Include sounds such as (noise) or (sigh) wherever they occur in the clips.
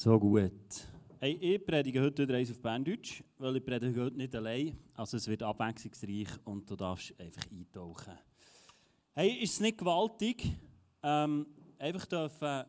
So gut. Hey, ich predige heute wieder eins auf Berndeutsch, weil ich predige heute nicht allein. Also es wird abwechslungsreich und du darfst einfach eintauchen. Hey, ist es nicht gewaltig, ähm, einfach dürfen,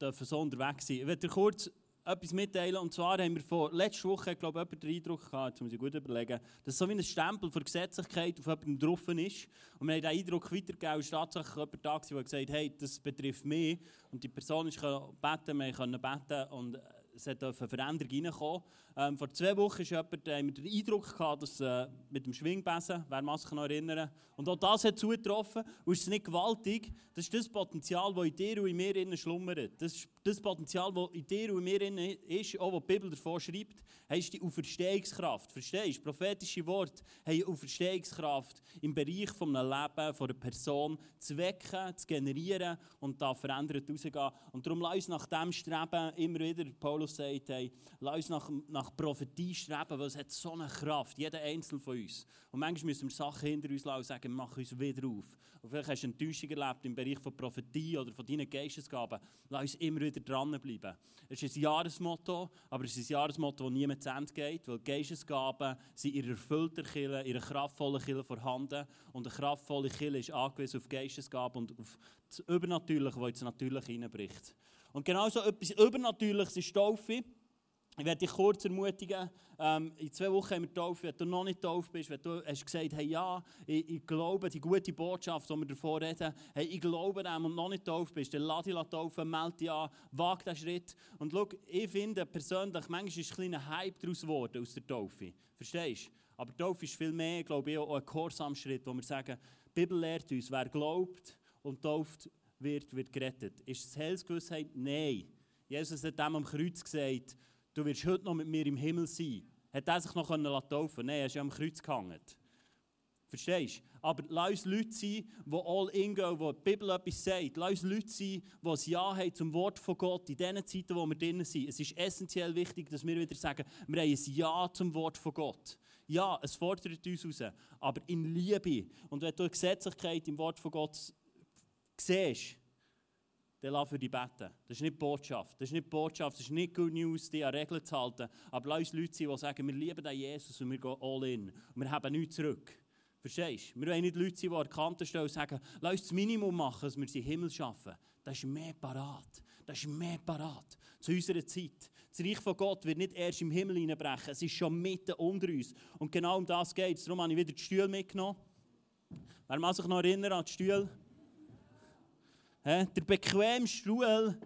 dürfen so unterwegs sein? Ich werde dir kurz etwas mitteilen. Und zwar haben wir vor letzter Woche, glaube ich, den Eindruck gehabt, jetzt muss ich gut überlegen, dass so wie ein Stempel für Gesetzlichkeit auf jemandem drauf ist. Und wir haben diesen Eindruck weitergegeben. War tatsächlich jemand da, der gesagt hat, hey, das betrifft mich. Und die Person ist beten, wir können beten und es hat eine Veränderung reinkommen. Ähm, vor zwei Wochen ist jemand, haben wir den Eindruck gehabt, dass äh, mit dem Schwingbesen, wer muss sich noch erinnern, und auch das hat zugetroffen. Und ist es nicht gewaltig? Das ist das Potenzial, das in dir und in mir schlummert. Das ist das Potenzial, das in dir und in mir ist, auch was die Bibel davon schreibt, hast die Auferstehungskraft. Verstehst du? Prophetische Worte haben Auferstehungskraft im Bereich von einem Leben, von einer Person zu wecken, zu generieren und da verändert rauszugehen. Und darum lass uns nach dem streben, immer wieder, Paulus sagt, hey, lass uns nach, nach Prophetie streben, weil es hat so eine Kraft, jeder Einzelne von uns. Und manchmal müssen wir Sachen hinter uns lassen und sagen, machen uns wieder auf. Und vielleicht hast du Enttäuschung erlebt im Bereich von Prophetie oder von deinen Geistesgaben. Lass uns immer wieder dranbleiben. Es ist ein Jahresmotto, aber es ist ein Jahresmotto, das niemand zu Ende geht, weil Geistesgaben sind in erfüllter Kille, in einer kraftvollen Kille vorhanden. Und eine kraftvolle Kille ist angewiesen auf Geistesgaben und auf das Übernatürliche, das ins Natürliche hineinbricht. Und genauso etwas Übernatürliches ist Taufe. Ich werde dich kurz ermutigen. Ähm, in zwei Wochen haben wir Taufe. Wenn du noch nicht tauf bist, wenn du hast gesagt hey, ja, ich, glaube, die gute Botschaft, die wir davor reden, hey, ich glaube dem und noch nicht tauf bist, dann lade dich taufen, melde dich an, wage diesen Schritt. Und schau, ich finde persönlich, manchmal ist ein kleiner Hype daraus geworden aus der Taufe. Verstehst du? Aber Taufe ist viel mehr, glaube ich, auch ein Gehorsamschritt, wo wir sagen, die Bibel lehrt uns, wer glaubt und tauft wird, wird gerettet. Ist es Heilsgewissheit? Nein. Jesus hat dem am Kreuz gesagt, du wirst heute noch mit mir im Himmel sein. Hat er sich noch taufen Nein, er ist ja am Kreuz gehangen. Verstehst du? Aber lass uns Leute sein, die all in gehen, wo die Bibel etwas sagt. Lass uns Leute sein, die ein Ja haben zum Wort von Gott in den Zeiten, wo wir drinnen sind. Es ist essentiell wichtig, dass wir wieder sagen, wir haben ein Ja zum Wort von Gott. Ja, es fordert uns raus, aber in Liebe. Und wenn du eine Gesetzlichkeit im Wort von Gott siehst, dann lass für die beten. Das ist nicht Botschaft. Das ist nicht Botschaft, das ist nicht Good News, die an Regeln zu halten. Aber lass uns Leute sein, die sagen, wir lieben den Jesus und wir gehen all in. Und wir haben nichts zurück. Verstehst du? Wir wollen nicht Leute sein, die an der Kante stehen und sagen, lass uns das Minimum machen, dass wir sie Himmel schaffen. Das ist mehr parat. Das ist mehr parat. Zu unserer Zeit. Das Reich von Gott wird nicht erst im Himmel hineinbrechen. Es ist schon mitten unter uns. Und genau um das geht es. Darum habe ich wieder die Stühle mitgenommen. Wer kann sich noch erinnern an die Stühle? He? Der bequeme Stuhl.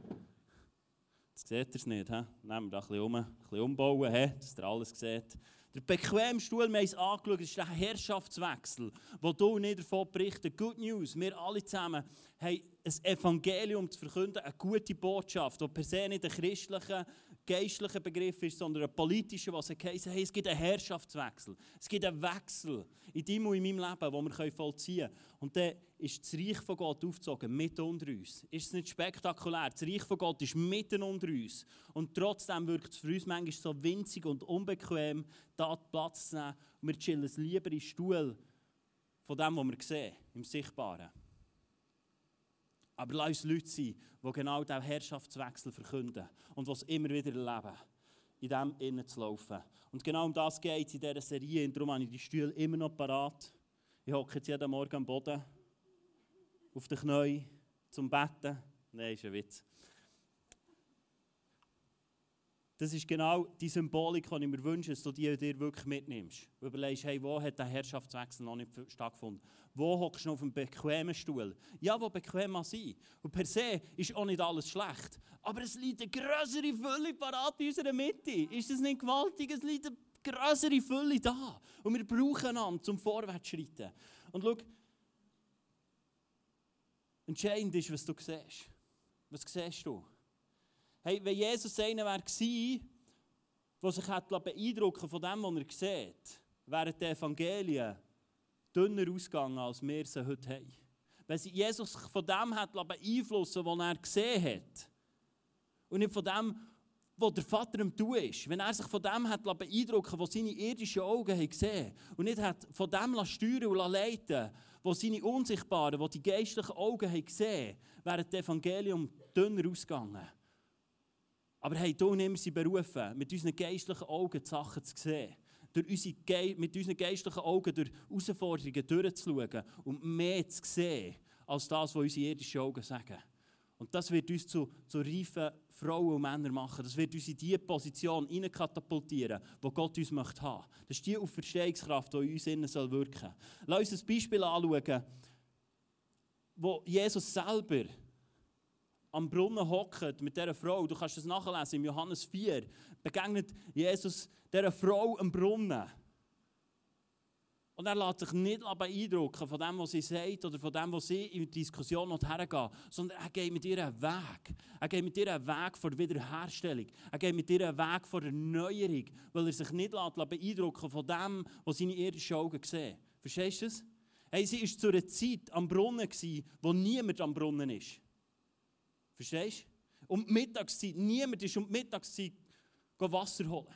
Jetzt seht ihr es nicht. He? Nehmen wir da ein bisschen, um, ein bisschen umbauen, he? dass alles seht. Der bequeme Stuhl, wir haben es angeschaut, ist der Herrschaftswechsel, wo du nicht davon berichten. Good News, wir alle zusammen haben ein Evangelium zu verkünden, eine gute Botschaft, die per se nicht ein christlicher geistlicher Begriff ist, sondern ein politischer, was heisst, hey, es gibt einen Herrschaftswechsel. Es gibt einen Wechsel in deinem und in meinem Leben, den wir vollziehen können. Und ist das Reich von Gott aufgezogen, mitten unter uns. Ist es nicht spektakulär? Das Reich von Gott ist mitten unter uns. Und trotzdem wirkt es für uns manchmal so winzig und unbequem, da Platz zu nehmen. Und wir chillen es lieber in Stuhl von dem, was wir sehen, im Sichtbaren. Aber lass uns Leute sein, die genau diesen Herrschaftswechsel verkünden und was immer wieder erleben, in dem innen zu laufen. Und genau um das geht es in dieser Serie. Und darum habe ich die Stühle immer noch parat. Ich hocke jetzt jeden Morgen am Boden, auf den Knien, zum Betten. Nein, ist ein Witz. Das ist genau die Symbolik, die ich mir wünsche, dass du die dir wirklich mitnimmst. Du überlegst, hey, wo hat der Herrschaftswechsel noch nicht stattgefunden? Wo hockst du noch auf einem bequemen Stuhl? Ja, wo bequem mal sein. Und per se ist auch nicht alles schlecht. Aber es liegt eine größere Fülle parat in unserer Mitte. Ist das nicht gewaltig? Es liegt eine größere Fülle da. Und wir brauchen einander zum Vorwärtsschreiten. Und schau, entscheidend ist, was du siehst. Was siehst du? Hey, wenn Jesus einer gewesen, der sich hat beeindrucken von dem, was er sieht, wären die Evangelien dünner ausgegangen, als wir sie heute haben. Wenn Jesus sich von dem hat beeinflussen was er gesehen hat, und nicht von dem, was der Vater ihm tun ist. Wenn er sich von dem hat beeindrucken was seine irdischen Augen haben gesehen und nicht von dem steuern und leiten was seine unsichtbaren, was die geistlichen Augen haben gesehen, wäre das Evangelium dünner ausgegangen. Aber hey, du wir sind berufen, mit unseren geistlichen Augen die Sachen zu sehen. Durch unsere Ge mit unseren geistlichen Augen durch Herausforderungen durchzuschauen und mehr zu sehen, als das, was unsere irdischen Augen sagen. Und das wird uns zu, zu reifen Frauen und Männern machen. Das wird uns in die Position katapultieren, wo Gott uns möchte haben. Das ist die Auferstehungskraft, die in uns innen wirken soll. Lass uns ein Beispiel anschauen, wo Jesus selber am Brunnen hockt mit dieser Frau. Du kannst es nachlesen im Johannes 4. Begegnet Jesus dieser Frau am Brunnen. Und er lässt sich nicht beeindrucken von dem, was sie sagt oder von dem, was sie in der Diskussion noch hergehen, sondern er geht mit ihr einen Weg. Er geht mit ihr einen Weg vor der Wiederherstellung. Er geht mit ihr einen Weg vor Erneuerung, weil er sich nicht lässt beeindrucken von dem, was seine irdischen Augen sehen. Verstehst du das? Hey, sie war zu einer Zeit am Brunnen, wo niemand am Brunnen ist. Verstehst du? Um die Mittagszeit, niemand ist um die Mittagszeit Wasser holen.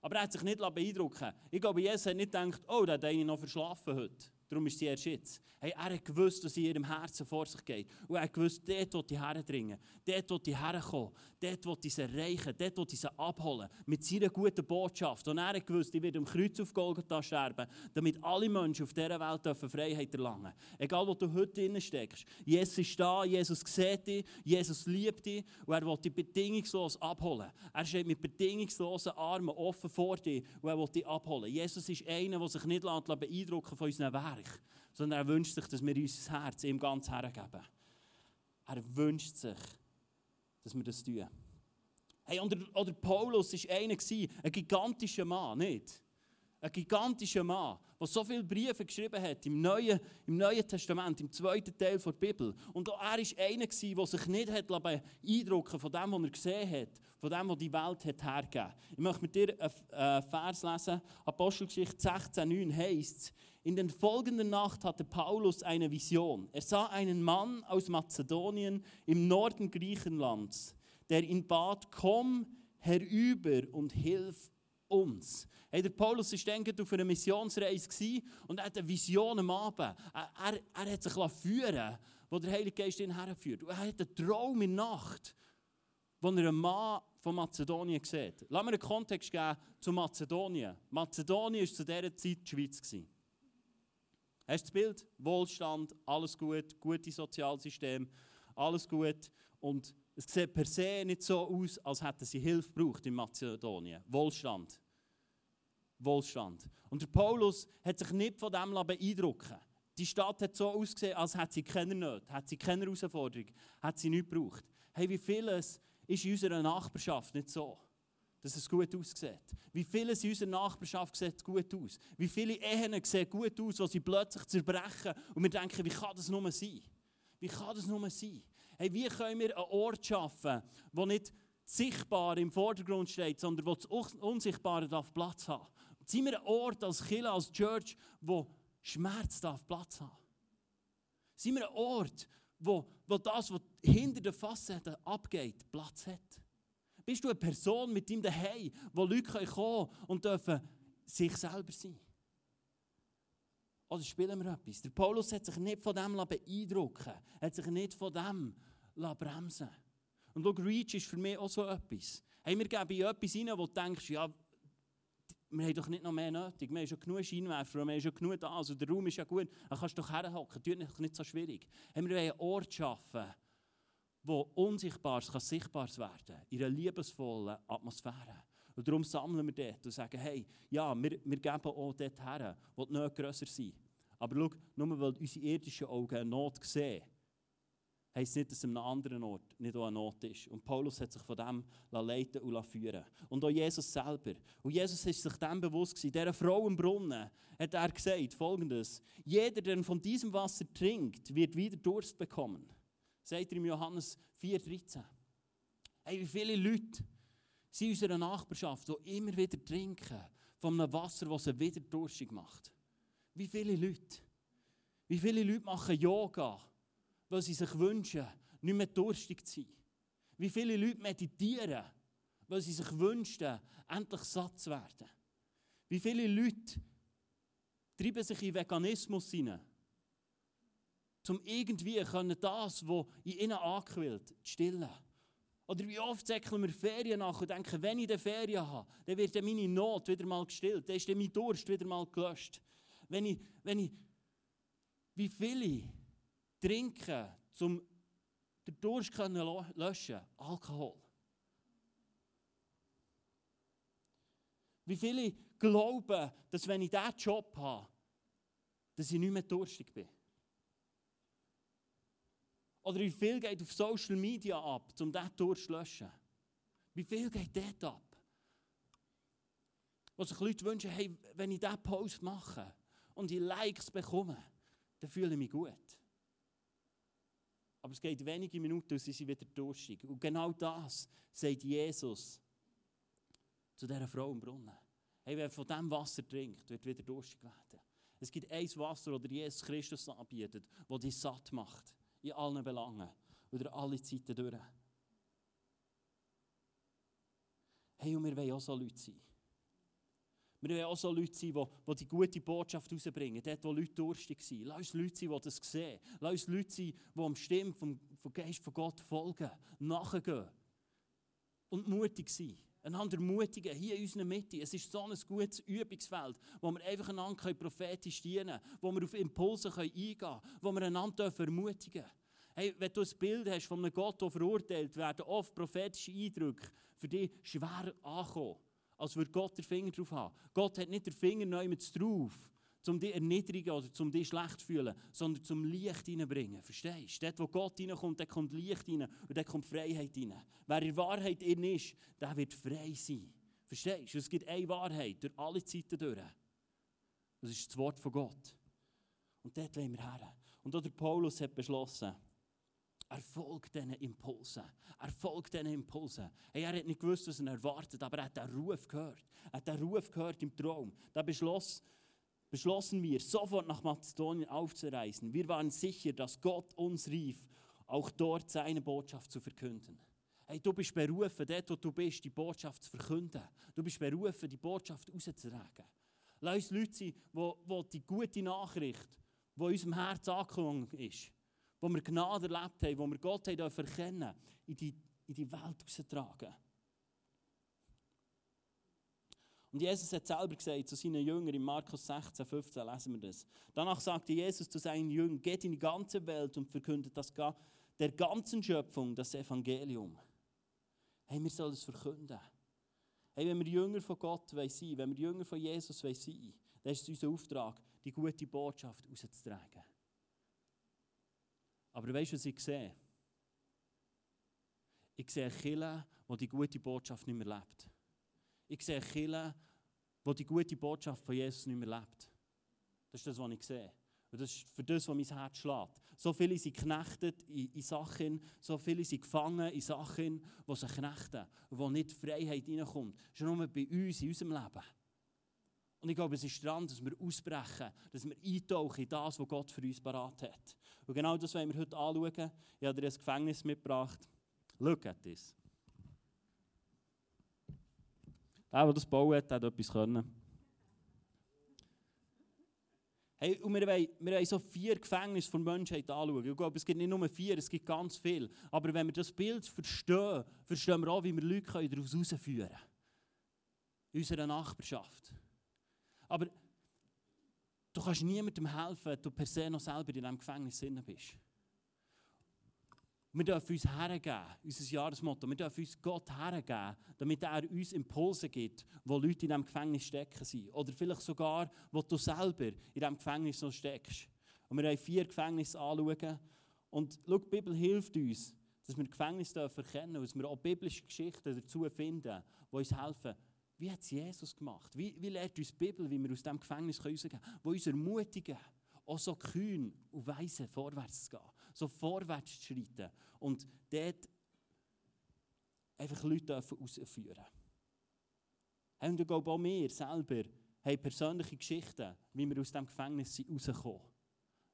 Aber er hat sich nicht beeindrucken Ich glaube, Jesus hat nicht gedacht, oh, der hat einen noch verschlafen heute. Darum ist sie erst jetzt. Hey, er hat gewusst, was in ihrem Herzen vor sich geht. Und er hat gewusst, dort will ich herdringen. Dort will ich herkommen. Dort will ich sie erreichen. Dort will sie abholen. Mit seiner guten Botschaft. Und er hat gewusst, ich werde am Kreuz auf Golgatha sterben, damit alle Menschen auf dieser Welt Freiheit erlangen Egal, wo du heute drin steckst. Jesus ist da, Jesus sieht dich, Jesus liebt dich und er will dich bedingungslos abholen. Er steht mit bedingungslosen Armen offen vor dir und er will dich abholen. Jesus ist einer, der sich nicht beeindrucken von unseren Werken Werk, sondern er wünscht sich, dass wir unser Herz ihm ganz hergeben. Er wünscht sich, dass wir das tun. Hey, oder, oder Paulus war einer, ein gigantischer Mann, nicht? Ein gigantischer Mann, der so viele Briefe geschrieben hat im Neuen, im Neuen Testament, im zweiten Teil der Bibel. Und auch er war einer, der sich nicht hat beeindrucken von dem, was er gesehen hat, von dem, was die Welt hat hergegeben Ich möchte mit dir einen Vers lesen. Apostelgeschichte 16,9 heißt es, in der folgenden Nacht hatte Paulus eine Vision. Er sah einen Mann aus Mazedonien im Norden Griechenlands, der ihn bat, komm herüber und hilf uns. Hey, der Paulus war dann auf einer Missionsreise und er hatte eine Vision am Abend. Er, er, hat sich führen wo der Heilige Geist ihn herführt. Er hat einen Traum in der Nacht, wo er einen Mann von Mazedonien sieht. Lass mir einen Kontext geben zu Mazedonien. Mazedonien war zu dieser Zeit die Schweiz. Hast du das Bild? Wohlstand, alles gut, gute Sozialsystem, alles gut. Und es sieht per se nicht so aus, als hätten sie Hilfe gebraucht in Mazedonien. Wohlstand. Wohlstand. Und der Paulus hat sich nicht von dem beeindrucken Die Stadt hat so ausgesehen, als hätte sie keine Nöte, hat sie keine Herausforderung, hat sie nichts gebraucht. Hey, wie vieles ist in unserer Nachbarschaft nicht so? dass es gut aussieht. Wie vieles in unserer Nachbarschaft sieht gut aus. Wie viele Ehen sehen gut aus, wo sie plötzlich zerbrechen und wir denken, wie kann das nur sein? Wie kann das nur sein? Hey, wie können wir einen Ort schaffen, wo nicht sichtbar im Vordergrund steht, sondern wo das Unsichtbare darf Platz haben? Sind wir ein Ort als Killer, als Church, wo Schmerz darf Platz haben? Sind wir ein Ort, wo, wo das, was hinter der Fassade abgeht, Platz hat? Bist du eine Person mit ihm daheim, wo Leute kommen und dürfen sich selber sein? Oder spielen wir etwas? Der Paulus hat sich nicht von dem beeindrucken hat sich nicht von dem bremsen Und schau, Reach ist für mich auch so etwas. Hey, wir geben etwas rein, wo du denkst, ja, wir haben doch nicht noch mehr nötig. Wir haben schon genug Scheinwerfer, wir haben schon genug da. Also der Raum ist ja gut. Dann kannst du doch herhocken. Das ist nicht so schwierig. Hey, wir wollen einen Ort schaffen, wo Unsichtbares kann Sichtbares werden in einer liebesvollen Atmosphäre. Und darum sammeln wir dort und sagen, hey, ja, wir, wir geben auch dort her, wo die Not grösser sind. Aber schau, nur weil unsere irdischen Augen eine Not sehen, heisst nicht, dass an einem anderen Ort nicht auch eine Not ist. Und Paulus hat sich von dem leiten und führen Und auch Jesus selber. Und Jesus ist sich dem bewusst gewesen. Dieser Frau im Brunnen hat er gesagt, folgendes, jeder, der von diesem Wasser trinkt, wird wieder Durst bekommen sagt er im Johannes 4,13. Hey, wie viele Leute sind in unserer Nachbarschaft, die immer wieder trinken von einem Wasser, das sie wieder durstig macht? Wie viele Leute? Wie viele Leute machen Yoga, weil sie sich wünschen, nicht mehr durstig zu sein? Wie viele Leute meditieren, weil sie sich wünschen, endlich satt zu werden? Wie viele Leute treiben sich in Veganismus hinein? um irgendwie das, was in ihnen anquillt, zu stillen. Oder wie oft säckeln wir Ferien nach und denken, wenn ich eine Ferien habe, dann wird meine Not wieder mal gestillt, dann ist mein Durst wieder mal gelöscht. Wenn ich, wenn ich, wie viele trinken, um den Durst zu löschen, Alkohol. Wie viele glauben, dass wenn ich diesen Job habe, dass ich nicht mehr durstig bin. Oder wie viel geht auf Social Media ab, um diesen Durst zu löschen? Wie viel geht dort ab? Wo sich Leute wünschen, hey, wenn ich diesen Post mache und die Likes bekomme, dann fühle ich mich gut. Aber es geht wenige Minuten und sie sind wieder durstig. Und genau das sagt Jesus zu dieser Frau im Brunnen. Hey, wer von diesem Wasser trinkt, wird wieder durstig werden. Es gibt ein Wasser, das Jesus Christus anbietet, das dich satt macht. In allen Belangen. Oder alle Zeiten durch. Hey, und wir wollen auch so Leute sein. Wir wollen auch so Leute sein, die, die die gute Botschaft rausbringen. Dort, wo Leute durstig sind. Lass uns Leute sein, die das sehen. Lass uns Leute sein, die am Stimme vom, vom Geist von Gott folgen, nachgehen und mutig sind einander ermutigen, hier in unserer Mitte. Es ist so ein gutes Übungsfeld, wo wir einfach einander prophetisch dienen können, wo wir auf Impulse eingehen können, wo wir einander ermutigen dürfen. Hey, wenn du ein Bild hast von einem Gott, der verurteilt werden, oft prophetische Eindrücke für dich schwer ankommen, als würde Gott den Finger drauf haben. Gott hat nicht den Finger neu mit drauf, um dich erniedrigen oder um dich schlecht fühlen, sondern zum Licht hineinbringen. Verstehst du? Dort, wo Gott hineinkommt, dort kommt Licht hinein und dort kommt Freiheit hinein. Wer in Wahrheit in ist, der wird frei sein. Verstehst du? Es gibt eine Wahrheit durch alle Zeiten durch. Das ist das Wort von Gott. Und dort wollen wir her. Und auch der Paulus hat beschlossen, er folgt diesen Impulsen. Er folgt diesen Impulsen. Hey, er hat nicht gewusst, was er erwartet, aber er hat den Ruf gehört. Er hat den Ruf gehört im Traum. Da beschloss, beschlossen wir, sofort nach Mazedonien aufzureisen. Wir waren sicher, dass Gott uns rief, auch dort seine Botschaft zu verkünden. Hey, du bist berufen, dort wo du bist, die Botschaft zu verkünden. Du bist berufen, die Botschaft rauszutragen. Lass uns Leute sein, wo, wo die gute Nachricht, die in unserem Herz angekommen ist, wo wir Gnade erlebt haben, wo wir Gott haben erkennen in die, in die Welt raustragen. Und Jesus hat selber gesagt zu seinen Jüngern, in Markus 16, 15 lesen wir das. Danach sagte Jesus zu seinen Jüngern, geht in die ganze Welt und verkündet das, der ganzen Schöpfung das Evangelium. Hey, wir sollen es verkünden. Hey, wenn wir Jünger von Gott sein wollen, wenn wir Jünger von Jesus sein wollen, dann ist es unser Auftrag, die gute Botschaft rauszutragen. Aber weißt du, was ich sehe? Ich sehe Kirche, wo die gute Botschaft nicht mehr lebt. Ich sehe Kirche, wo die gute Botschaft von Jesus nicht mehr lebt. Das ist das, was ich sehe. Und das ist für das, was mein Herz schlägt. So viele sind geknechtet in, in Sachen, so viele sind gefangen in Sachen, die sie knechten wo nicht Freiheit reinkommt. Schon nur bei uns, in unserem Leben. Und ich glaube, es ist dran, dass wir ausbrechen, dass wir eintauchen in das, was Gott für uns parat hat. Und genau das wollen wir heute anschauen. Ich habe dir ein Gefängnis mitgebracht. Look at this. Der, der das gebaut hat, hat etwas können. Hey, und wir wollen, wir wollen so vier Gefängnisse von Menschheit anschauen. Ich glaube, es gibt nicht nur vier, es gibt ganz viele. Aber wenn wir das Bild verstehen, verstehen wir auch, wie wir Leute daraus herausführen können. In unserer Nachbarschaft. Aber du kannst niemandem helfen, wenn du per se noch selber in diesem Gefängnis drin bist. Wir dürfen uns hergeben, unser Jahresmotto, wir dürfen uns Gott hergeben, damit er uns Impulse gibt, wo Leute in diesem Gefängnis stecken sind. Oder vielleicht sogar, wo du selber in diesem Gefängnis noch steckst. Und wir wollen vier Gefängnisse anschauen. Und schau, die Bibel hilft uns, dass wir Gefängnis dürfen erkennen und dass wir auch biblische Geschichten dazu finden, die uns helfen. Wie hat es Jesus gemacht? Wie, wie lehrt uns die Bibel, wie wir aus diesem Gefängnis rausgehen können? Die uns ermutigen, auch so kühn und weise vorwärts zu gehen so vorwärts zu schreiten und dort einfach Leute herausführen Und ich glaube auch wir selber haben persönliche Geschichten, wie wir aus diesem Gefängnis rauskommen.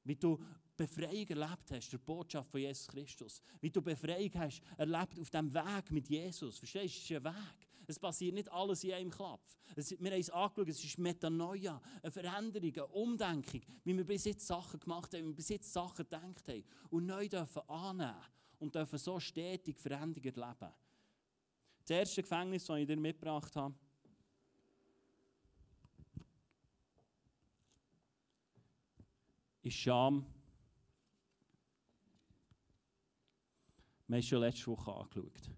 Wie du Befreiung erlebt hast, der Botschaft von Jesus Christus. Wie du Befreiung hast erlebt auf diesem Weg mit Jesus. Verstehst du, es ist ein Weg. Es passiert nicht alles in einem Klapf. Es, wir haben es angeschaut, es ist Metanoia, eine Veränderung, eine Umdenkung, wie wir bis jetzt Sachen gemacht haben, wie wir bis jetzt Sachen gedacht haben. Und neu dürfen annehmen und dürfen so stetig Veränderungen erleben. Das erste Gefängnis, das ich dir mitgebracht habe, ist Scham. Wir haben es schon letzte Woche angeschaut.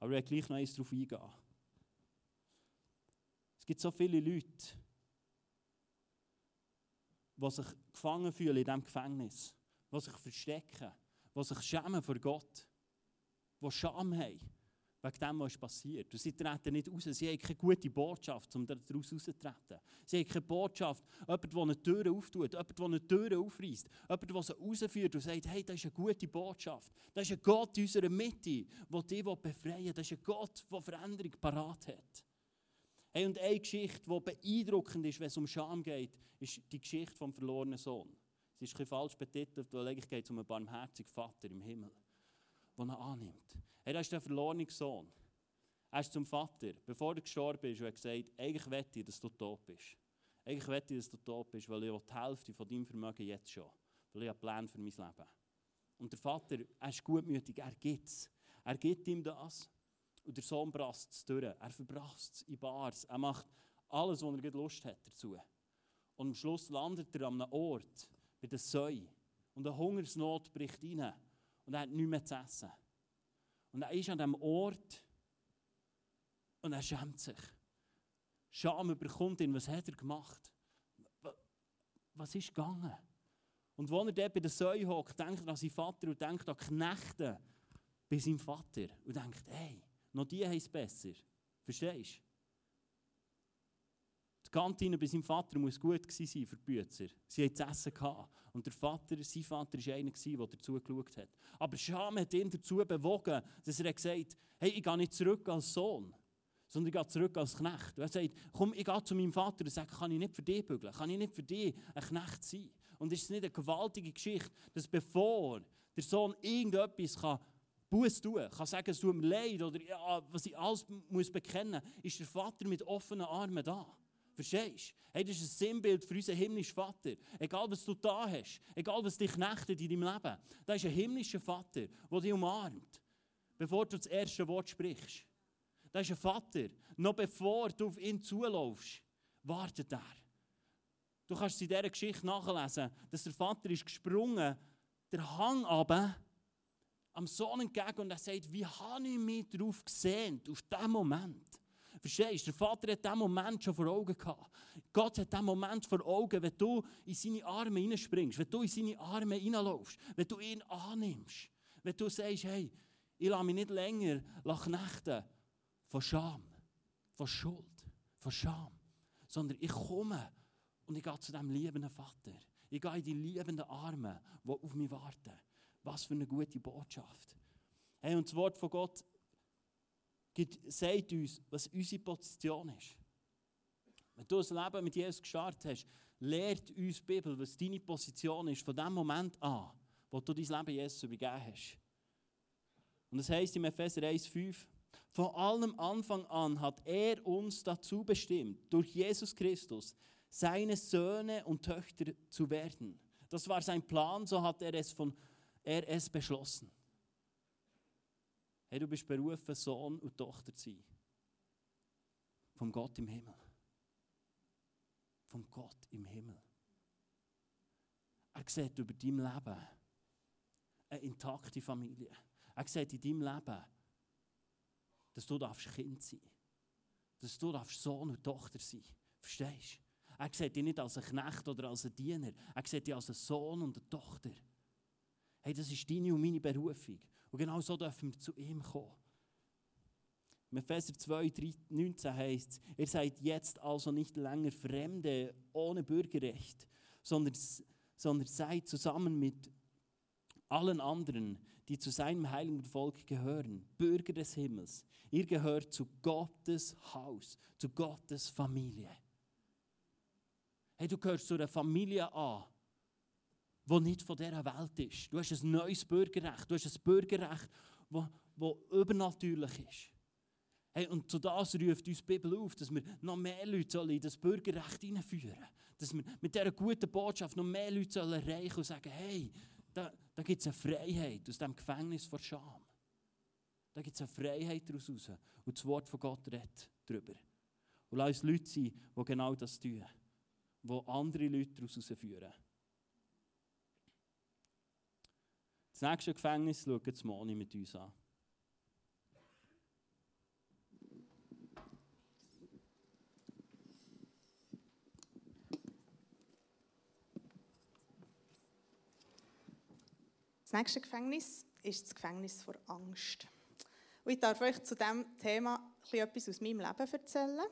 Aber ich will gleich noch eins darauf eingehen. Es gibt so viele Leute, die sich gefangen fühlen in diesem Gefängnis, die sich verstecken, die sich schämen vor Gott, die Scham haben wegen dem, was passiert. Und sie treten nicht raus. Sie haben keine gute Botschaft, um daraus rauszutreten. Sie haben keine Botschaft, jemand, der eine Tür auftut, jemand, der eine Tür aufreißt, jemand, der sie rausführt und sagt, hey, das ist eine gute Botschaft. Das ist ein Gott in unserer Mitte, der dich befreien will. Das ist ein Gott, der Veränderung parat hat. Hey, und eine Geschichte, die beeindruckend ist, wenn es um Scham geht, ist die Geschichte vom verlorenen Sohn. Sie ist ein falsch betitelt, weil eigentlich geht es um einen barmherzigen Vater im Himmel, der ihn annimmt. Hey, das ist der verlorene Sohn. Er ist zum Vater, bevor er gestorben ist, und hat gesagt, eigentlich wette ich, dass du tot bist. Eigentlich wette ich, dass du tot bist, weil ich die Hälfte von deinem Vermögen jetzt schon. Weil ich habe Pläne für mein Leben. Und der Vater, er ist gutmütig, er gibt es. Er gibt ihm das. Und der Sohn brast es durch. Er verbrasst es in Bars. Er macht alles, was er Lust hat dazu. Und am Schluss landet er an einem Ort, bei der Säue. Und eine Hungersnot bricht rein. Und er hat nichts mehr zu essen. Und er ist an diesem Ort und er schämt sich. Scham überkommt ihn. Was hat er gemacht? Was ist gegangen? Und als er dort bei der Säue hockt, denkt er an seinen Vater und denkt an Knechte bei seinem Vater. Und denkt, hey, noch die haben es besser. Verstehst du? Kantine bei seinem Vater muss gut sein für die Bützer. Sie hatten zu essen. Gehabt. Und der Vater, sein Vater war einer, der dazu geschaut hat. Aber Scham hat ihn dazu bewogen, dass er gesagt hat, hey, ich gehe nicht zurück als Sohn, sondern ich gehe zurück als Knecht. Und er sagt, komm, ich gehe zu meinem Vater und sage, kann ich nicht für dich bügeln? Kann ich nicht für dich ein Knecht sein? Und ist es nicht eine gewaltige Geschichte, dass bevor der Sohn irgendetwas kann Buß tun, kann sagen, es tut mir leid oder ja, was ich alles muss bekennen muss, ist der Vater mit offenen Armen da. Verstehst du? Hey, das ist ein Sinnbild für unseren himmlischen Vater. Egal, was du da hast, egal, was dich knechtet in deinem Leben, da ist ein himmlischer Vater, der dich umarmt, bevor du das erste Wort sprichst. Da ist ein Vater, noch bevor du auf ihn zulaufst, wartet er. Du kannst in dieser Geschichte nachlesen, dass der Vater ist gesprungen, der Hang aber am Sohn entgegen und er sagt, wie habe ich mich darauf gesehen, auf diesen Moment. Verstehst du? Der Vater hat diesen Moment schon vor Augen gehabt. Gott hat diesen Moment vor Augen, wenn du in seine Arme hineinspringst, wenn du in seine Arme hineinlaufst, wenn du ihn annimmst, wenn du sagst, hey, ich lasse mich nicht länger knechten von Scham, von Schuld, von Scham, sondern ich komme und ich gehe zu diesem liebenden Vater. Ich gehe in die liebenden Arme, die auf mich warten. Was für eine gute Botschaft. Hey, und das Wort von Gott sagt uns, was unsere Position ist. Wenn du ein Leben mit Jesus gestartet hast, lehrt uns die Bibel, was deine Position ist, von dem Moment an, wo du dein Leben Jesus übergeben hast. Und das heißt im Epheser 1,5, von allem Anfang an hat er uns dazu bestimmt, durch Jesus Christus seine Söhne und Töchter zu werden. Das war sein Plan, so hat er es von er es beschlossen. Hey, du bist berufen, Sohn und Tochter zu sein. Vom Gott im Himmel. Vom Gott im Himmel. Er sieht über dein Leben eine intakte Familie. Er sieht in deinem Leben, dass du darfst Kind sein Dass du darfst Sohn und Tochter sein Verstehst du? Er sieht dich nicht als ein Knecht oder als ein Diener. Er sieht dich als ein Sohn und eine Tochter. Hey, das ist deine und meine Berufung. Und genau so dürfen wir zu ihm kommen. Im Epheser 2, 3, 19 heißt es, ihr seid jetzt also nicht länger Fremde ohne Bürgerrecht, sondern, sondern seid zusammen mit allen anderen, die zu seinem heiligen Volk gehören, Bürger des Himmels. Ihr gehört zu Gottes Haus, zu Gottes Familie. Hey, du gehörst zu einer Familie an, wo nicht von dieser Welt ist. Du hast ein neues Bürgerrecht. Du hast ein Bürgerrecht, das übernatürlich ist. Hey, und zu das ruft uns die Bibel auf, dass wir noch mehr Leute in das Bürgerrecht hineinführen sollen. Dass wir mit dieser guten Botschaft noch mehr Leute erreichen sollen und sagen, hey, da, da gibt es eine Freiheit aus dem Gefängnis vor Scham. Da gibt es eine Freiheit daraus. Raus. Und das Wort von Gott redet darüber. Und lass uns Leute sein, die genau das tun. Die andere Leute daraus herausführen. Das nächste Gefängnis schaut jetzt Moni mit uns an. Das nächste Gefängnis ist das Gefängnis vor Angst. Und ich darf euch zu diesem Thema etwas aus meinem Leben erzählen.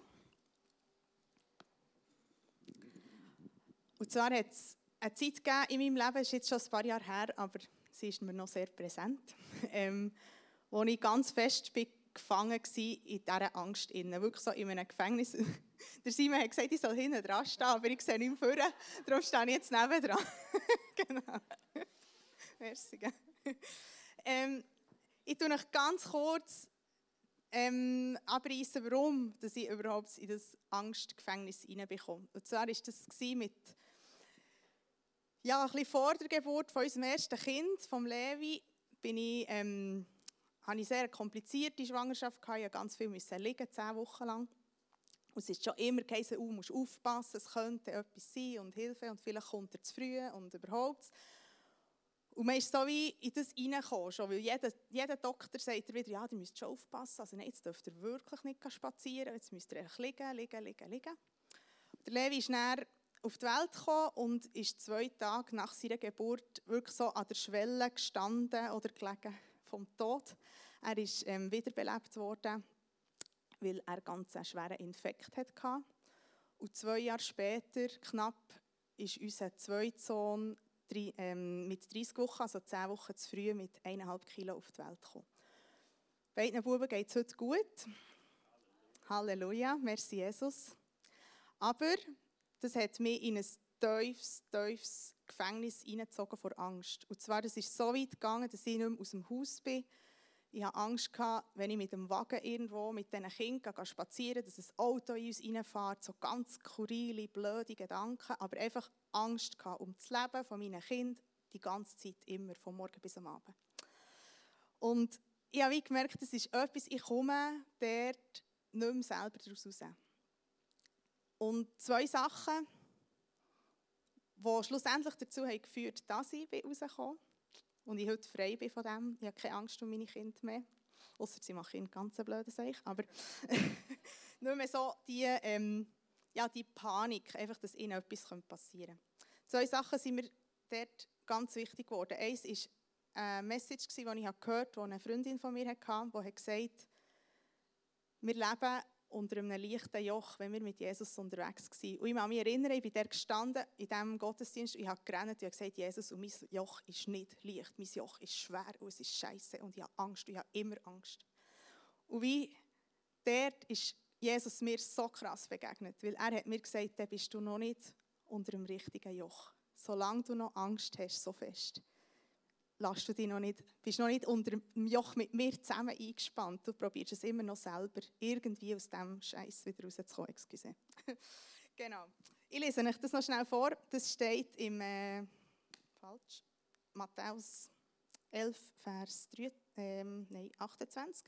Und zwar hat es eine Zeit gegeben in meinem Leben, das ist jetzt schon ein paar Jahre her, aber sie ist mir noch sehr präsent, (laughs) ähm, wo ich ganz fest bin gefangen war in dieser Angst. Wirklich so in einem Gefängnis. (laughs) Der Simon hat gesagt, ich soll hinten dran stehen, aber ich sehe nicht mehr Darum stehe ich jetzt neben dran. (laughs) genau. Merci. Ähm, ich tue euch ganz kurz ähm, abreißen, warum dass ich überhaupt in das Angstgefängnis hineinbekomme. Und zwar war das mit ja, ein bisschen vor der Geburt von unserem ersten Kind, vom Levi, bin ich, ähm, hatte ich eine sehr komplizierte Schwangerschaft. Ich musste ganz viel liegen, zehn Wochen lang. Und es ist schon immer geheißen, du musst aufpassen, es könnte etwas sein und Hilfe und vielleicht kommt er zu früh und überhaupt. Und man ist so wie in das reingekommen, weil jeder, jeder Doktor sagt wieder, ja, du müsst schon aufpassen, also nein, jetzt dürft ihr wirklich nicht spazieren, jetzt müsst ihr liegen, liegen, liegen, liegen. Der Levi ist dann auf die Welt gekommen und ist zwei Tage nach seiner Geburt wirklich so an der Schwelle gestanden oder gelegen vom Tod. Er ist ähm, wiederbelebt worden, weil er ganz einen schweren Infekt hatte. Und zwei Jahre später, knapp, ist unser zweiter Sohn ähm, mit 30 Wochen, also 10 Wochen zu früh, mit 1,5 Kilo auf die Welt gekommen. Beiden Buben geht es heute gut. Halleluja, merci Jesus. Aber das hat mich in ein tiefes, tiefes Gefängnis hineingezogen vor Angst. Und zwar, das ist so weit gegangen, dass ich nicht mehr aus dem Haus bin. Ich hatte Angst, gehabt, wenn ich mit dem Wagen irgendwo mit diesen Kindern spazieren dass ein Auto in uns reinfährt. So ganz skurrile, blöde Gedanken. Aber einfach Angst gehabt um das Leben von meinen Kindern die ganze Zeit, immer, von morgen bis am Abend. Und ich habe gemerkt, das ist etwas, ich komme dort nicht mehr selber daraus raus. Und zwei Sachen, die schlussendlich dazu haben geführt dass ich rausgekommen bin und ich heute frei bin von dem. Ich habe keine Angst um meine Kinder mehr. Außer sie machen einen ganz blöden Seich. Aber (laughs) nur mehr so die, ähm, ja, die Panik, einfach, dass ihnen etwas passieren könnte. Zwei Sachen sind mir dort ganz wichtig geworden. Eins war eine Message, die ich gehört habe, die eine Freundin von mir hatte, die gesagt hat, wir leben unter einem leichten Joch, wenn wir mit Jesus unterwegs waren. Und ich kann mich erinnern, ich bin dort gestanden, in diesem Gottesdienst, ich habe gerannt und gesagt, Jesus, und mein Joch ist nicht leicht, mein Joch ist schwer und es ist scheiße und ich habe Angst ich habe immer Angst. Und wie dort ist Jesus mir so krass begegnet, weil er hat mir gesagt, dann bist du noch nicht unter dem richtigen Joch. Solange du noch Angst hast, so fest, lass du dich noch nicht, bist noch nicht unter dem Joch mit mir zusammen eingespannt. Du probierst es immer noch selber, irgendwie aus diesem Scheiß wieder rauszukommen. Excuse. (laughs) genau. Ich lese euch das noch schnell vor. Das steht im äh, falsch, Matthäus 11, Vers 3, ähm, nein, 28.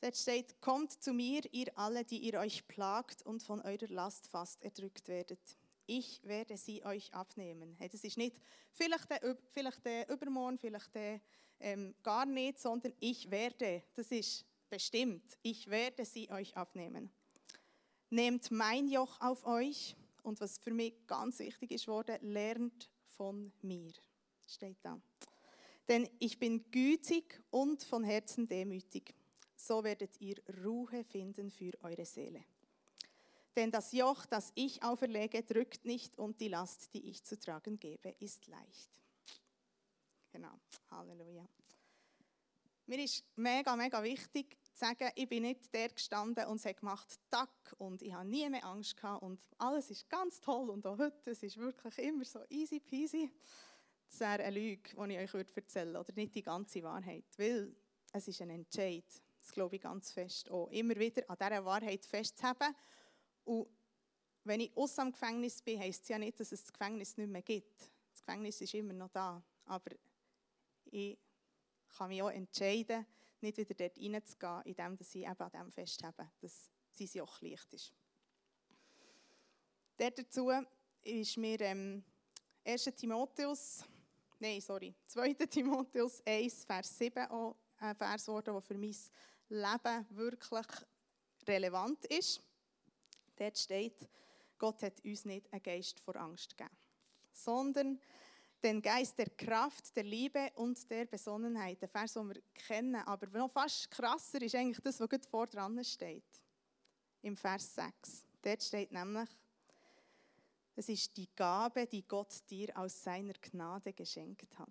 Dort steht, kommt zu mir, ihr alle, die ihr euch plagt und von eurer Last fast erdrückt werdet. Ich werde sie euch abnehmen. Das ist nicht vielleicht der, vielleicht der Übermorgen, vielleicht der, ähm, gar nicht, sondern ich werde. Das ist bestimmt. Ich werde sie euch abnehmen. Nehmt mein Joch auf euch und was für mich ganz wichtig ist wurde, lernt von mir. Steht da. Denn ich bin gütig und von Herzen demütig so werdet ihr Ruhe finden für eure Seele. Denn das Joch, das ich auferlege, drückt nicht und die Last, die ich zu tragen gebe, ist leicht. Genau, Halleluja. Mir ist mega, mega wichtig zu sagen, ich bin nicht der gestanden und es hat gemacht, tack, und ich habe nie mehr Angst gehabt und alles ist ganz toll und auch heute, es ist wirklich immer so easy peasy. Das wäre eine Lüge, die ich euch erzählen würde, oder nicht die ganze Wahrheit, weil es ist ein Entscheid. Das glaube ich ganz fest auch. Immer wieder an dieser Wahrheit festzuhalten. Und wenn ich aus dem Gefängnis bin, heisst es ja nicht, dass es das Gefängnis nicht mehr gibt. Das Gefängnis ist immer noch da. Aber ich kann mich auch entscheiden, nicht wieder dort reinzugehen, indem sie eben an dem festhalten, dass sein Joch leicht ist. Dazu ist mir ähm, 1. Timotheus, nein, sorry, 2. Timotheus 1, Vers 7 auch ein Vers geworden, der für mein Leben wirklich relevant ist. Dort steht, Gott hat uns nicht einen Geist vor Angst gegeben, sondern den Geist der Kraft, der Liebe und der Besonnenheit. Der Vers, den wir kennen. Aber noch fast krasser ist eigentlich das, was gut vor dran steht. Im Vers 6. Dort steht nämlich, es ist die Gabe, die Gott dir aus seiner Gnade geschenkt hat.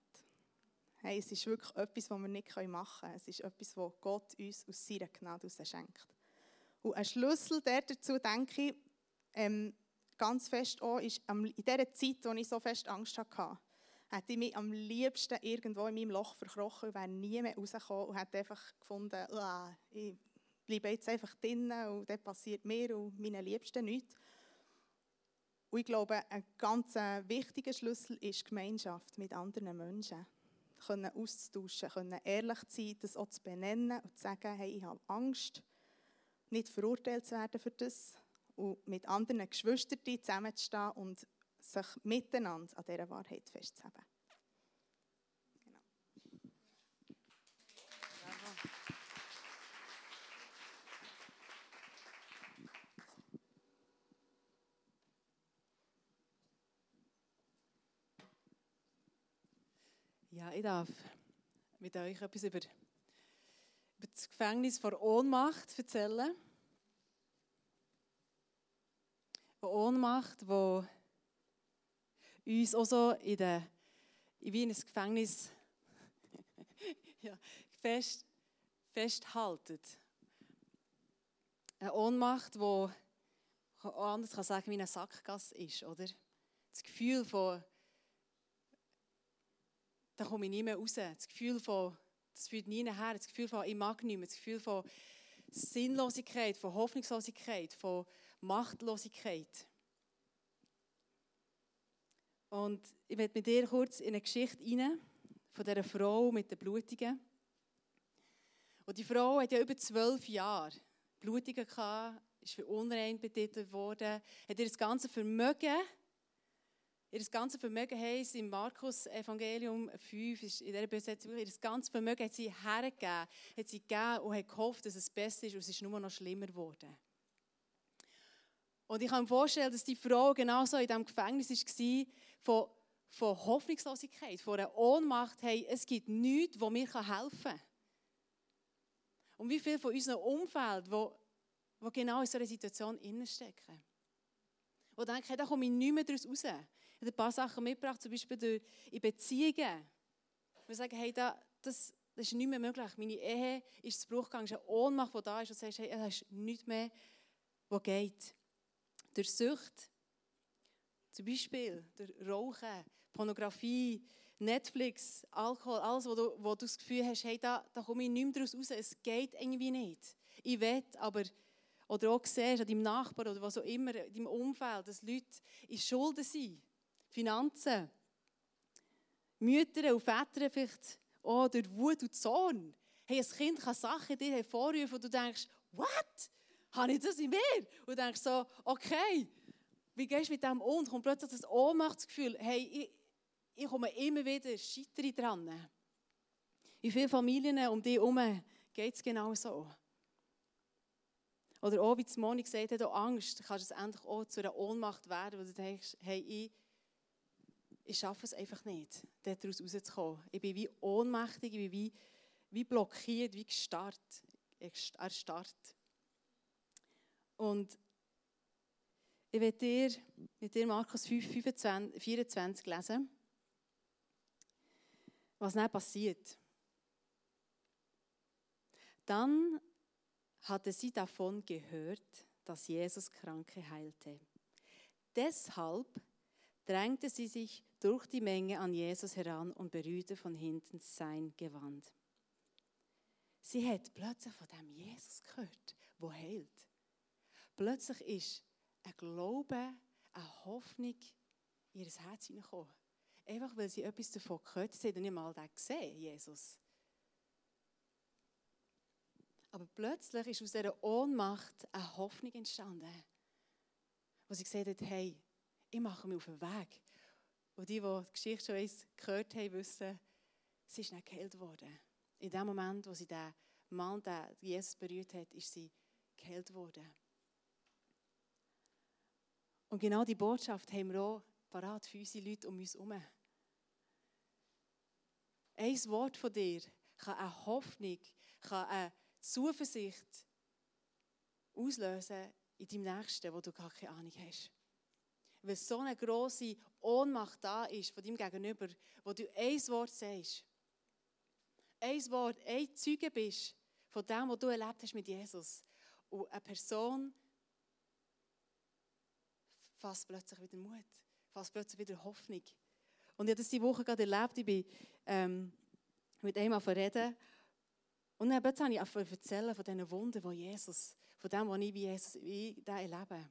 Hey, es ist wirklich etwas, was wir nicht machen können. Es ist etwas, was Gott uns aus seiner Gnade schenkt. Und ein Schlüssel dazu, denke ich, ähm, ganz fest auch, ist in dieser Zeit, wo ich so fest Angst hatte, hätte ich mich am liebsten irgendwo in meinem Loch verkrochen und wäre nie mehr rausgekommen und hätte einfach gefunden, ich bleibe jetzt einfach drinnen und dann passiert mir und meinen Liebsten nichts. Und ich glaube, ein ganz wichtiger Schlüssel ist Gemeinschaft mit anderen Menschen. Können auszutauschen, können ehrlich zu sein, das auch zu benennen und zu sagen, hey, ich habe Angst, nicht verurteilt zu werden für das. Und mit anderen Geschwistern zusammenzustehen und sich miteinander an dieser Wahrheit festzuhalten. Ja, ich darf mit euch etwas über, über das Gefängnis vor Ohnmacht erzählen. Eine Ohnmacht, die uns auch so in der, wie in ein Gefängnis (laughs) ja, fest, festhaltet. Eine Ohnmacht, die auch anders kann sagen wie eine Sackgasse ist, oder? Das Gefühl von da komme ich nie mehr raus. Das Gefühl von, das führt nie her. Das Gefühl von, ich mag nicht mehr. Das Gefühl von Sinnlosigkeit, von Hoffnungslosigkeit, von Machtlosigkeit. Und ich werde mit dir kurz in eine Geschichte rein, von dieser Frau mit den Blutungen. Und die Frau hat ja über zwölf Jahre Blutungen gehabt, ist für unrein betitelt worden, hat ihr das ganze Vermögen Ihr ganzes Vermögen heisst im Markus Evangelium 5, ist in dieser Besetzung, ihr ganzes Vermögen hat sie hergegeben, hat sie gegeben und hat gehofft, dass es besser ist und es ist nur noch schlimmer geworden. Und ich kann mir vorstellen, dass die Frau genauso in diesem Gefängnis war, von, von Hoffnungslosigkeit, von einer Ohnmacht, hey, es gibt nichts, das mir helfen kann. Und wie viele von unserem Umfeld, wo, wo genau in so einer Situation stecken. Und denken, hey, da komme ich nicht mehr daraus raus habe ein paar Sachen mitgebracht, zum Beispiel durch in Beziehungen. Wir sagen, hey, da, das, das ist nicht mehr möglich. Meine Ehe ist zu Bruch gegangen, ist eine Ohnmacht, die da ist, und du sagst, hey, es ist nichts mehr, was geht. Durch Sucht, zum Beispiel durch Rauchen, Pornografie, Netflix, Alkohol, alles, wo du, wo du das Gefühl hast, hey, da, da komme ich nicht mehr daraus raus, es geht irgendwie nicht. Ich will, aber oder auch siehst an deinem Nachbar oder was auch immer, in deinem Umfeld, dass Leute in Schulden sind. Finanzen. Mütter und Väter vielleicht auch durch Wut und Zorn. Hey, ein Kind kann Sachen dir hervorrufen und du denkst, what? Habe ich das in mir? Und du denkst so, okay, wie gehst du mit dem um? Kommt plötzlich das Ohnmachtsgefühl, hey, ich, ich komme immer wieder scheitere dran. In vielen Familien um dich herum geht es genau so. Oder auch, wie Moni gesagt hat, auch Angst, kannst es endlich auch zu einer Ohnmacht werden, wo du denkst, hey, ich ich schaffe es einfach nicht, daraus rauszukommen. Ich bin wie ohnmächtig, ich bin wie, wie blockiert, wie gestarrt, erstarrt. Und ich werde dir mit dir Markus 5, 25, 24 lesen, was dann passiert. Dann hatte sie davon gehört, dass Jesus Kranke heilte. Deshalb drängte sie sich durch die Menge an Jesus heran und berührte von hinten sein Gewand. Sie hat plötzlich von dem Jesus gehört, wo heilt. Plötzlich ist ein Glaube, eine Hoffnung in ihr Herz hineingekommen. Einfach weil sie etwas davon gehört. Sie hat nicht mal gesehen, Jesus. Aber plötzlich ist aus dieser Ohnmacht eine Hoffnung entstanden. Wo sie gesagt hat, hey, ich mache mich auf den Weg. Und die, die die Geschichte schon eins gehört haben, wissen, sie ist nicht geheilt worden. In dem Moment, wo sie den Mann, der Jesus berührt hat, ist sie geheilt worden. Und genau die Botschaft haben wir auch parat für unsere Leute um uns herum. Ein Wort von dir kann eine Hoffnung, kann eine Zuversicht auslösen in deinem Nächsten, wo du gar keine Ahnung hast. Weil so eine grosse Ohnmacht da ist von deinem Gegenüber, wo du ein Wort sagst, ein Wort, ein Zeuge bist von dem, was du erlebt hast mit Jesus. Und eine Person fasst plötzlich wieder Mut, fasst plötzlich wieder Hoffnung. Und ich habe das diese Woche gerade erlebt. Ich bin ähm, mit einem reden. Und dann habe ich angefangen erzählen von diesen Wunden, die Jesus, von dem, was ich wie Jesus wie erlebe.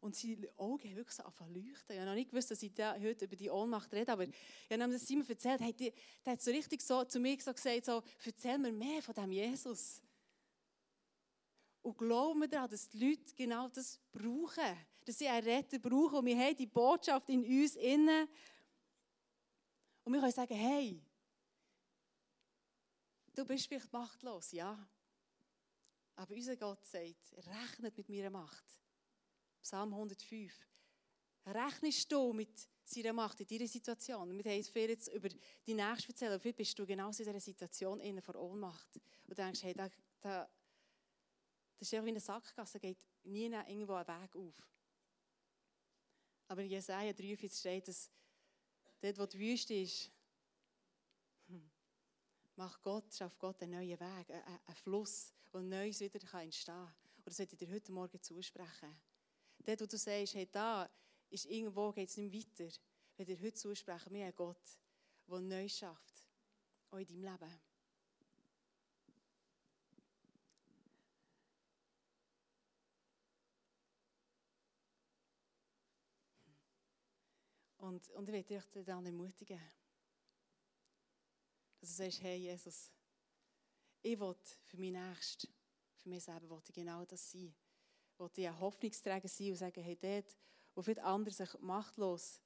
Und seine Augen haben wirklich angefangen leuchten. Ich habe noch nicht gewusst, dass ich heute über die Ohnmacht rede, aber ich habe ihm das erzählt. Hey, der, hat so richtig so zu mir so gesagt, so, erzähl mir mehr von dem Jesus. Und glauben wir daran, dass die Leute genau das brauchen. Dass sie einen Retter brauchen. Und wir haben die Botschaft in uns innen. Und wir können sagen, hey, du bist vielleicht machtlos, ja. Aber unser Gott sagt, rechnet mit meiner Macht. Psalm 105. Rechnest du mit seiner Macht in deiner Situation? Wir haben viel jetzt über die nächste erzählt. Vielleicht bist du genau in dieser Situation innen vor Ohnmacht. Und denkst, hey, da, da, das ist ja wie eine Sackgasse, geht nie irgendwo ein Weg auf. Aber in Jesaja 43 steht, dass dort, wo die Wüste ist, macht Gott, schafft Gott einen neuen Weg, einen, einen Fluss, wo Neues wieder entstehen kann. Und das sollte ich dir heute Morgen zusprechen. Dort, wo du sagst, hey, da ist irgendwo, geht es nicht weiter, wenn dir heute zusprechen, wir haben Gott, der Neues schafft, auch in deinem Leben. Und, und ich möchte dich dann ermutigen, dass du sagst, hey Jesus, ich will für mich Nächsten, für mich selber, will ich genau das sein. Ich will ich ein Hoffnungsträger sein und sagen, hey, dort, wo viele andere sich machtlos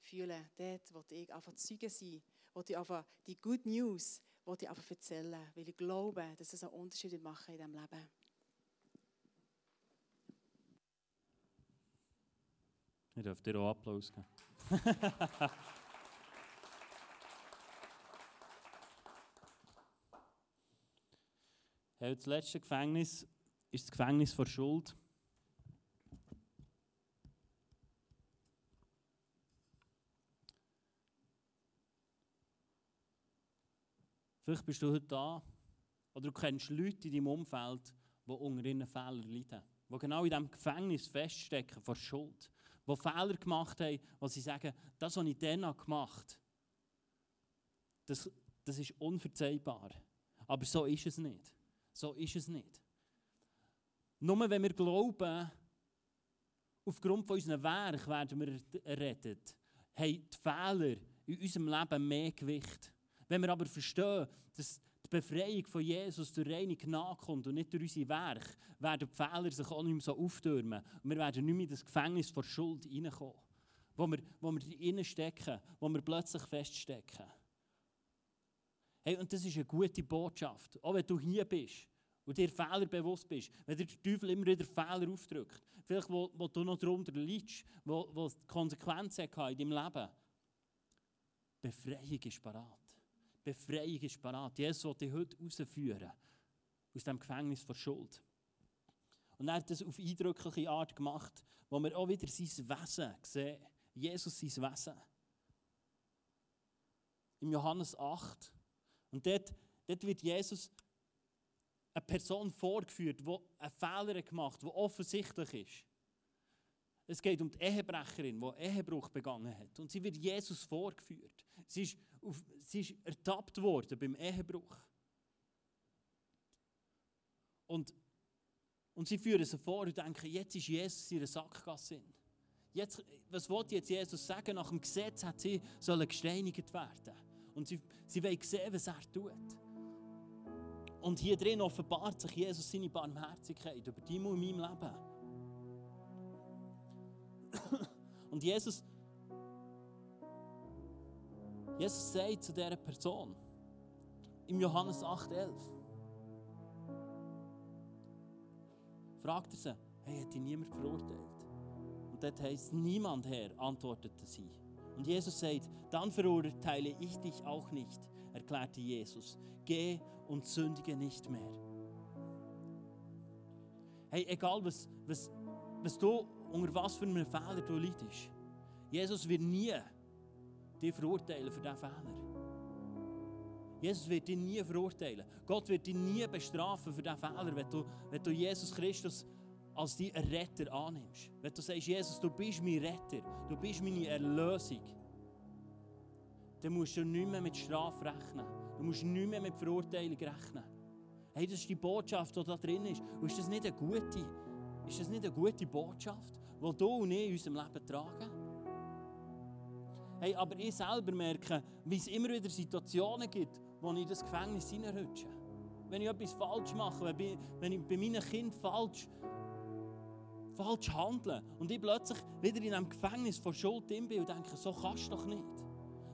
fühlen, dort will ich einfach Zeuge sein, will ich einfach die Good News will ich einfach erzählen, weil ich glaube, dass es einen Unterschied machen in diesem Leben. Ich darf dir auch Applaus geben. (laughs) das letzte Gefängnis ist das Gefängnis vor Schuld. Vielleicht bist du heute da oder du kennst Leute in deinem Umfeld, die unter ihren Fehlern leiden, die genau in diesem Gefängnis feststecken vor Schuld die Fehler gemacht haben, wo sie sagen, das, was ich dann gemacht habe, das, das ist unverzeihbar. Aber so ist es nicht. So ist es nicht. Nur wenn wir glauben, aufgrund von unserem Werk werden wir errettet, haben die Fehler in unserem Leben mehr Gewicht. Wenn wir aber verstehen, dass die Befreiung von Jesus durch reine Gnade kommt und nicht durch unsere Werke, werden die Fehler sich auch nicht mehr so auftürmen. Und wir werden nicht mehr in das Gefängnis vor Schuld reinkommen, wo wir, wo wir drinnen stecken, wo wir plötzlich feststecken. Hey, und das ist eine gute Botschaft. Auch wenn du hier bist und dir Fehler bewusst bist, wenn dir der Teufel immer wieder Fehler aufdrückt, vielleicht wo, wo du noch darunter leidest, wo, wo Konsequenzen in deinem Leben. Befreiung ist parat. Befreiung ist parat. Jesus will dich heute rausführen aus dem Gefängnis vor Schuld. Und er hat das auf eindrückliche Art gemacht, wo wir auch wieder sein Wesen sehen. Jesus sein Wesen. Im Johannes 8. Und dort, dort wird Jesus eine Person vorgeführt, die einen Fehler gemacht hat, der offensichtlich ist. Es geht um die Ehebrecherin, die Ehebruch begangen hat. Und sie wird Jesus vorgeführt. Sie ist, auf, sie ist ertappt worden beim Ehebruch. Und, und sie führen sie vor und denken, jetzt ist Jesus in ihrer Sackgasse. Jetzt, was wollte jetzt Jesus sagen? Nach dem Gesetz hat sie sollen gesteinigt werden. Und sie, sie wollen sehen, was er tut. Und hier drin offenbart sich Jesus seine Barmherzigkeit über die in meinem Leben. (coughs) Und Jesus, Jesus sagt zu dieser Person im Johannes 8,11, fragt er sie, hey, hat dich niemand verurteilt? Und dort heißt niemand Herr, antwortete sie. Und Jesus sagt, dann verurteile ich dich auch nicht, erklärte Jesus. Geh und sündige nicht mehr. Hey, egal was, was, was du, unter was für einem Fehler du leidest, Jesus wird nie dich verurteilen für diesen Fehler. Jesus wird dich nie verurteilen. Gott wird dich nie bestrafen für diesen Fehler, wenn du, wenn du Jesus Christus als deinen Retter annimmst. Wenn du sagst, Jesus, du bist mein Retter, du bist meine Erlösung, dann musst du nicht mehr mit Strafe rechnen. Du musst nicht mehr mit Verurteilung rechnen. Hey, das ist die Botschaft, die da drin ist. Und ist das nicht eine gute, ist das nicht eine gute Botschaft, die du und ich in unserem Leben tragen? Hey, aber ich selber merke, wie es immer wieder Situationen gibt, wo ich in das Gefängnis hineinrutsche. Wenn ich etwas falsch mache, wenn ich bei meinen Kindern falsch, falsch handle und ich plötzlich wieder in einem Gefängnis von Schuld bin und denke, so kannst du doch nicht.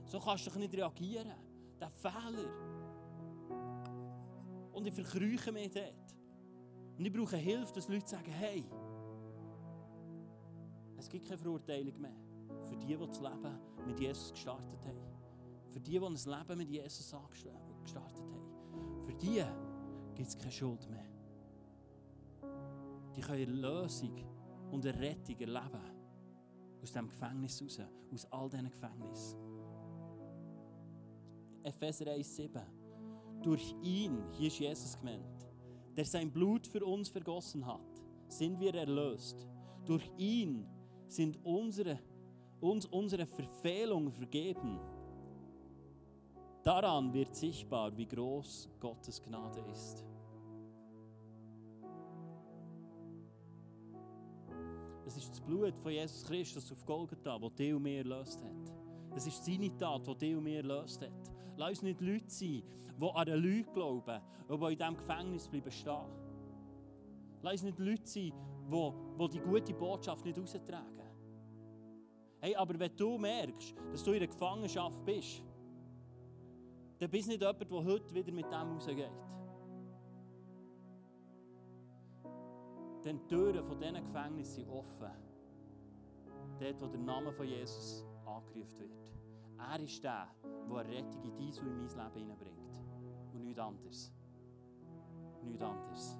So kannst du doch nicht reagieren. Der Fehler. Und ich verkrüche mich dort. Und ich brauche Hilfe, dass Leute sagen, hey, es gibt keine Verurteilung mehr. Für die, die das Leben mit Jesus gestartet haben. Für die, die ein Leben mit Jesus gestartet haben. Für die gibt es keine Schuld mehr. Die können Lösung und eine Rettung erleben. Aus diesem Gefängnis raus. Aus all diesen Gefängnissen. Epheser 1,7. Durch ihn, hier ist Jesus gemeint, der sein Blut für uns vergossen hat, sind wir erlöst. Durch ihn sind unsere, uns unsere Verfehlungen vergeben. Daran wird sichtbar, wie groß Gottes Gnade ist. Es ist das Blut von Jesus Christus auf Golgatha, das dich und mir erlöst hat. Es ist seine Tat, die dich und mir erlöst hat. Lass uns nicht Leute sein, die an eine Lüge glauben und die in diesem Gefängnis bleiben stehen. Lass uns nicht Leute sein, die, die die gute Botschaft nicht raustragen. Hey, aber wenn du merkst, dass du in der Gefangenschaft bist, dann bist du nicht jemand, der heute wieder mit dem rausgeht. Denn die Türen von diesen Gefängnissen sind offen. Dort, wo der Name von Jesus angerufen wird. Er ist der, der eine Rettung in dein und in mein Leben hineinbringt. Und nichts anderes. Nichts anderes.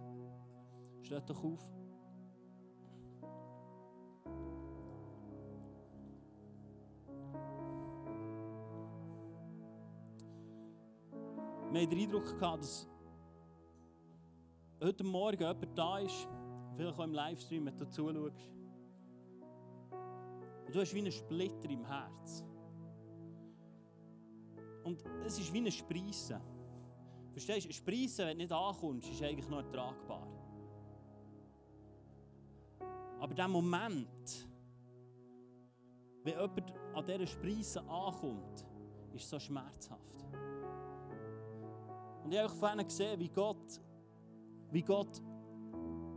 Steht doch auf. Wir hatten den Eindruck, dass heute Morgen jemand da ist, vielleicht auch im Livestream, wenn du zuschaust. Und du hast wie einen Splitter im Herz. Und es ist wie ein Spreissen. Verstehst du? Ein Spreissen, wenn du nicht ankommst, ist eigentlich noch ertragbar. Aber der Moment, wenn jemand an dieser Spreisse ankommt, ist so schmerzhaft. Und ich habe vorhin gesehen, wie Gott, wie Gott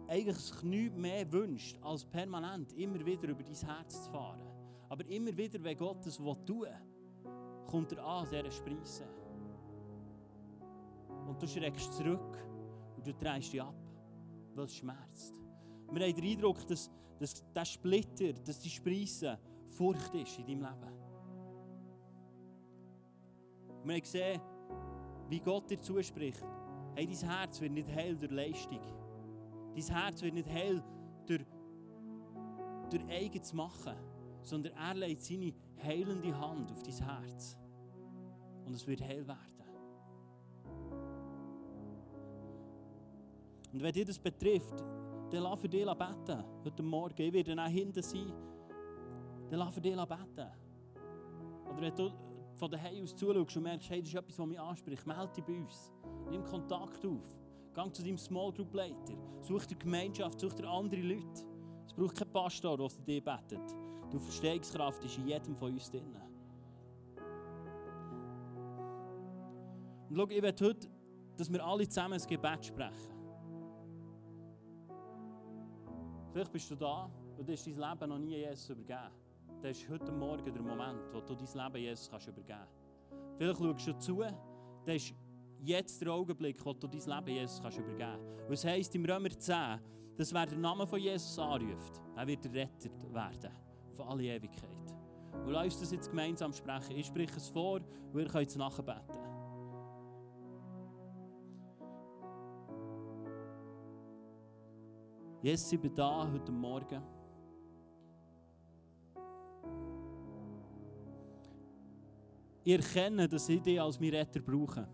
eigentlich sich nichts mehr wünscht, als permanent immer wieder über dein Herz zu fahren. Aber immer wieder, wenn Gott das tun will, kommt er an dieser Spreisse. Und du schreckst zurück und du drehst dich ab, weil es schmerzt. Wir haben den Eindruck, dass, dass der Splitter, dass die Spreisse Furcht ist in deinem Leben. Wir haben gesehen, wie Gott dir zuspricht. Hey, dein Herz wird nicht heil durch Leistung. Dein Herz wird nicht heil durch, durch eigenes Machen, sondern er legt seine heilende Hand auf dein Herz. Und es wird heil werden. Und wenn dir das betrifft, dann lass für dich beten. Heute Morgen. Ich werde auch hinten sein. Dann lass für dich beten. Oder wenn du von daheim aus zuschaust und merkst, hey, das ist etwas, was mich anspricht, melde dich bei uns. Nimm Kontakt auf. Geh zu deinem Small Group Leiter. Such dir Gemeinschaft, such dir andere Leute. Es braucht keinen Pastor, der für dich betet. Die Verstehungskraft ist in jedem von uns drin. Und schau, ich werde heute dass wir alle zusammen ein Gebet sprechen. Vielleicht bist du da und hast dein Leben noch nie Jesus übergeben. Das ist heute Morgen der Moment, wo du dein Leben Jesus kannst übergeben kannst. Vielleicht schaust du zu, das ist jetzt der Augenblick, wo du dein Leben Jesus kannst übergeben kannst. Und es heisst im Römer 10, dass wer den Namen von Jesus anruft, er wird errettet werden. Für alle Ewigkeit. Und lass uns das jetzt gemeinsam sprechen. Ich spreche es vor und ihr könnt es nachbeten. Jesus, ich bin da heute Morgen. Ich erkenne, dass ich dich als mein Retter brauche.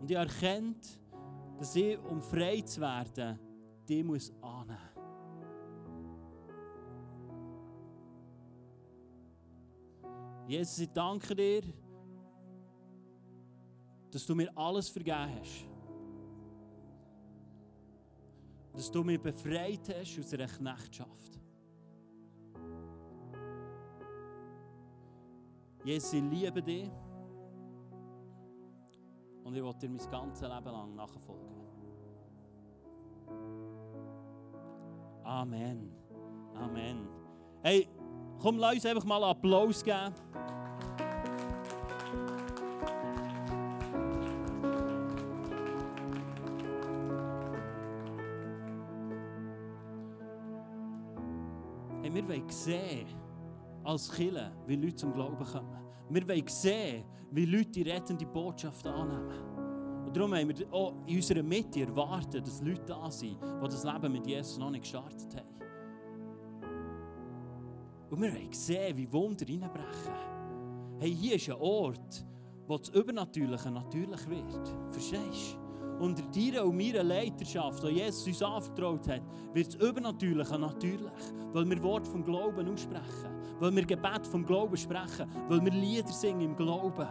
Und ich erkenne, dass ich, um frei zu werden, die muss annehmen. Jesus, ich danke dir, dass du mir alles vergeben hast. Dass du mich befreit hast aus einer Knechtschaft. Jesus, ich liebe dich. Und ich will dir mein ganzes Leben lang nachfolgen. Amen. Amen. Hey, komm, lass uns einfach mal Applaus geben. Hey, wir wollen sehen, als Killer, wie Leute zum Glauben kommen. Wir wollen sehen, wie Leute die rettende Botschaft annehmen. Und darum haben wir auch in unserer Mitte erwartet, dass Leute da sind, die das Leben mit Jesus noch nicht gestartet haben. Und wir wollen sehen, wie Wunder reinbrechen. Hey, hier ist ein Ort, wo das Übernatürliche natürlich wird. Verstehst du? Unter deiner und meiner Leiterschaft, die Jesus uns anvertraut hat, wird das Übernatürliche natürlich. Weil wir Wort vom Glauben aussprechen. Weil wir Gebet vom Glauben sprechen. Weil wir Lieder singen im Glauben.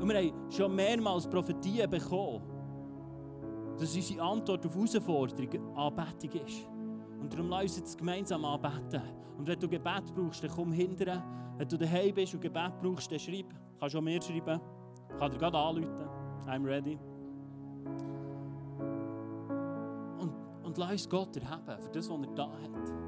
Und wir haben schon mehrmals Prophetien bekommen, dass unsere Antwort auf Herausforderungen Anbetung ist. Und darum lass uns jetzt gemeinsam anbeten. Und wenn du Gebet brauchst, dann komm hinterher. Wenn du daheim bist und Gebet brauchst, dann schreib. Du kannst auch mir schreiben. Ich kann dir gerade anrufen. I'm ready. Und, und lass uns Gott erheben für das, was er da hat.